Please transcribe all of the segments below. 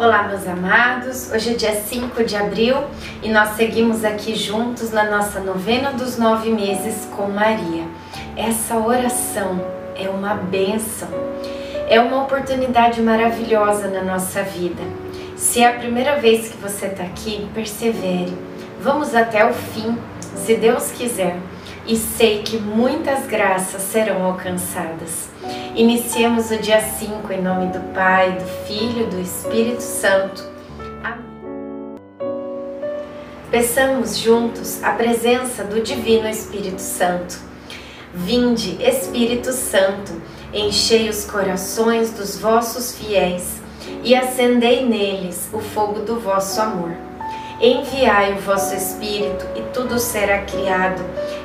Olá, meus amados. Hoje é dia 5 de abril e nós seguimos aqui juntos na nossa novena dos nove meses com Maria. Essa oração é uma bênção, é uma oportunidade maravilhosa na nossa vida. Se é a primeira vez que você está aqui, persevere. Vamos até o fim, se Deus quiser e sei que muitas graças serão alcançadas. Iniciemos o dia 5 em nome do Pai, do Filho e do Espírito Santo. Amém. Peçamos juntos a presença do Divino Espírito Santo. Vinde, Espírito Santo, enchei os corações dos vossos fiéis e acendei neles o fogo do vosso amor. Enviai o vosso Espírito e tudo será criado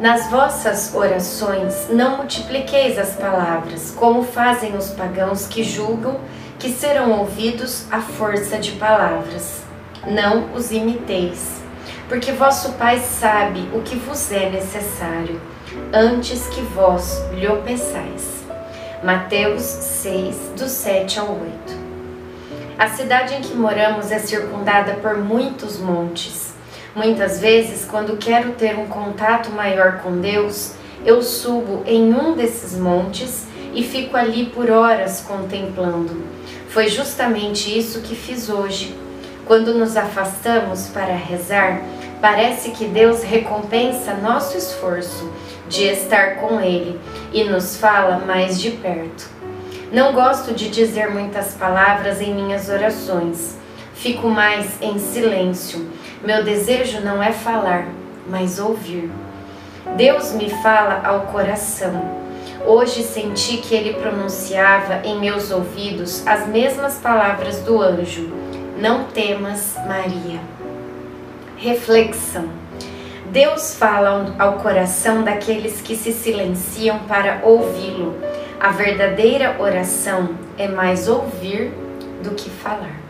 Nas vossas orações não multipliqueis as palavras, como fazem os pagãos que julgam que serão ouvidos à força de palavras. Não os imiteis, porque vosso Pai sabe o que vos é necessário, antes que vós lhe peçais. Mateus 6, do 7 ao 8. A cidade em que moramos é circundada por muitos montes Muitas vezes, quando quero ter um contato maior com Deus, eu subo em um desses montes e fico ali por horas contemplando. Foi justamente isso que fiz hoje. Quando nos afastamos para rezar, parece que Deus recompensa nosso esforço de estar com Ele e nos fala mais de perto. Não gosto de dizer muitas palavras em minhas orações. Fico mais em silêncio meu desejo não é falar, mas ouvir. Deus me fala ao coração. Hoje senti que ele pronunciava em meus ouvidos as mesmas palavras do anjo: Não temas, Maria. Reflexão. Deus fala ao coração daqueles que se silenciam para ouvi-lo. A verdadeira oração é mais ouvir do que falar.